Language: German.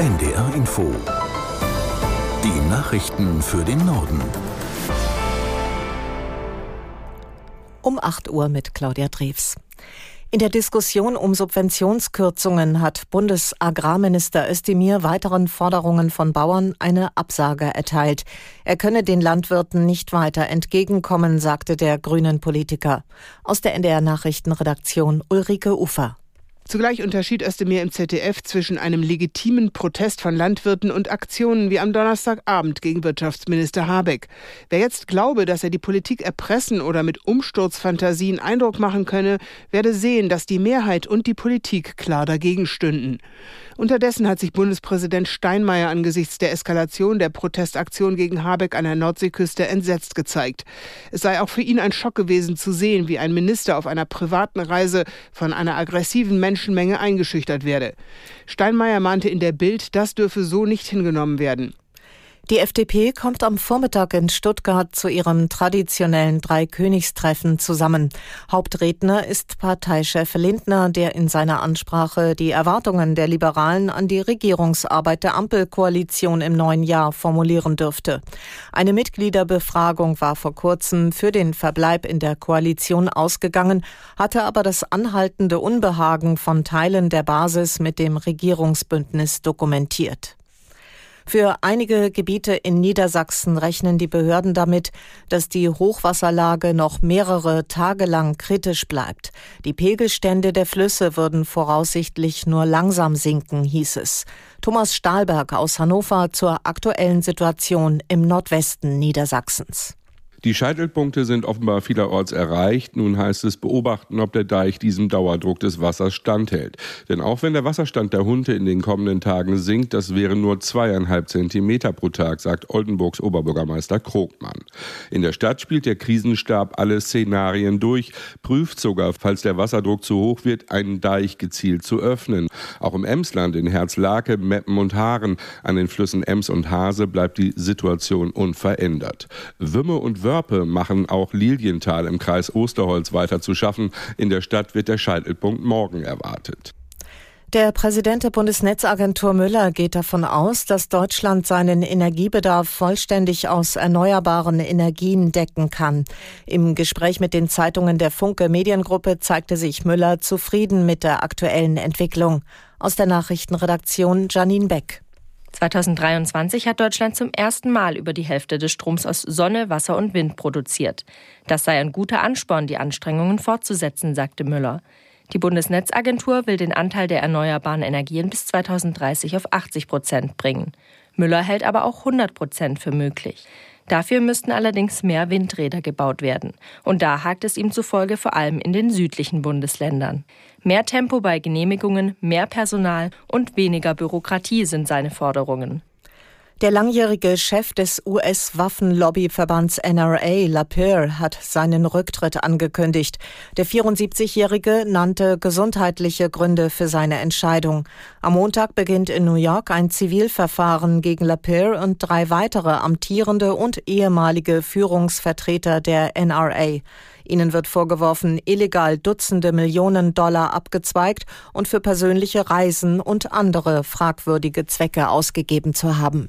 NDR Info. Die Nachrichten für den Norden. Um 8 Uhr mit Claudia Drews. In der Diskussion um Subventionskürzungen hat Bundesagrarminister Özdemir weiteren Forderungen von Bauern eine Absage erteilt. Er könne den Landwirten nicht weiter entgegenkommen, sagte der grünen Politiker. Aus der NDR Nachrichtenredaktion Ulrike Ufer. Zugleich unterschied Özdemir im ZDF zwischen einem legitimen Protest von Landwirten und Aktionen wie am Donnerstagabend gegen Wirtschaftsminister Habeck. Wer jetzt glaube, dass er die Politik erpressen oder mit Umsturzfantasien Eindruck machen könne, werde sehen, dass die Mehrheit und die Politik klar dagegen stünden. Unterdessen hat sich Bundespräsident Steinmeier angesichts der Eskalation der Protestaktion gegen Habeck an der Nordseeküste entsetzt gezeigt. Es sei auch für ihn ein Schock gewesen zu sehen, wie ein Minister auf einer privaten Reise von einer aggressiven Menschenmenge eingeschüchtert werde. Steinmeier mahnte in der Bild, das dürfe so nicht hingenommen werden. Die FDP kommt am Vormittag in Stuttgart zu ihrem traditionellen Dreikönigstreffen zusammen. Hauptredner ist Parteichef Lindner, der in seiner Ansprache die Erwartungen der Liberalen an die Regierungsarbeit der Ampelkoalition im neuen Jahr formulieren dürfte. Eine Mitgliederbefragung war vor kurzem für den Verbleib in der Koalition ausgegangen, hatte aber das anhaltende Unbehagen von Teilen der Basis mit dem Regierungsbündnis dokumentiert. Für einige Gebiete in Niedersachsen rechnen die Behörden damit, dass die Hochwasserlage noch mehrere Tage lang kritisch bleibt. Die Pegelstände der Flüsse würden voraussichtlich nur langsam sinken, hieß es. Thomas Stahlberg aus Hannover zur aktuellen Situation im Nordwesten Niedersachsens. Die Scheitelpunkte sind offenbar vielerorts erreicht. Nun heißt es beobachten, ob der Deich diesem Dauerdruck des Wassers standhält. Denn auch wenn der Wasserstand der Hunde in den kommenden Tagen sinkt, das wären nur zweieinhalb Zentimeter pro Tag, sagt Oldenburgs Oberbürgermeister Krogmann. In der Stadt spielt der Krisenstab alle Szenarien durch, prüft sogar, falls der Wasserdruck zu hoch wird, einen Deich gezielt zu öffnen. Auch im Emsland, in Herzlake, Meppen und Haaren, an den Flüssen Ems und Hase bleibt die Situation unverändert. Wümme und Wörter Wörpe machen auch Lilienthal im Kreis Osterholz weiter zu schaffen. In der Stadt wird der Scheitelpunkt morgen erwartet. Der Präsident der Bundesnetzagentur Müller geht davon aus, dass Deutschland seinen Energiebedarf vollständig aus erneuerbaren Energien decken kann. Im Gespräch mit den Zeitungen der Funke Mediengruppe zeigte sich Müller zufrieden mit der aktuellen Entwicklung. Aus der Nachrichtenredaktion Janine Beck. 2023 hat Deutschland zum ersten Mal über die Hälfte des Stroms aus Sonne, Wasser und Wind produziert. Das sei ein guter Ansporn, die Anstrengungen fortzusetzen, sagte Müller. Die Bundesnetzagentur will den Anteil der erneuerbaren Energien bis 2030 auf 80 Prozent bringen. Müller hält aber auch 100 Prozent für möglich. Dafür müssten allerdings mehr Windräder gebaut werden. Und da hakt es ihm zufolge vor allem in den südlichen Bundesländern. Mehr Tempo bei Genehmigungen, mehr Personal und weniger Bürokratie sind seine Forderungen. Der langjährige Chef des US-Waffenlobbyverbands NRA, Lapierre, hat seinen Rücktritt angekündigt. Der 74-Jährige nannte gesundheitliche Gründe für seine Entscheidung. Am Montag beginnt in New York ein Zivilverfahren gegen Lapierre und drei weitere amtierende und ehemalige Führungsvertreter der NRA. Ihnen wird vorgeworfen, illegal Dutzende Millionen Dollar abgezweigt und für persönliche Reisen und andere fragwürdige Zwecke ausgegeben zu haben.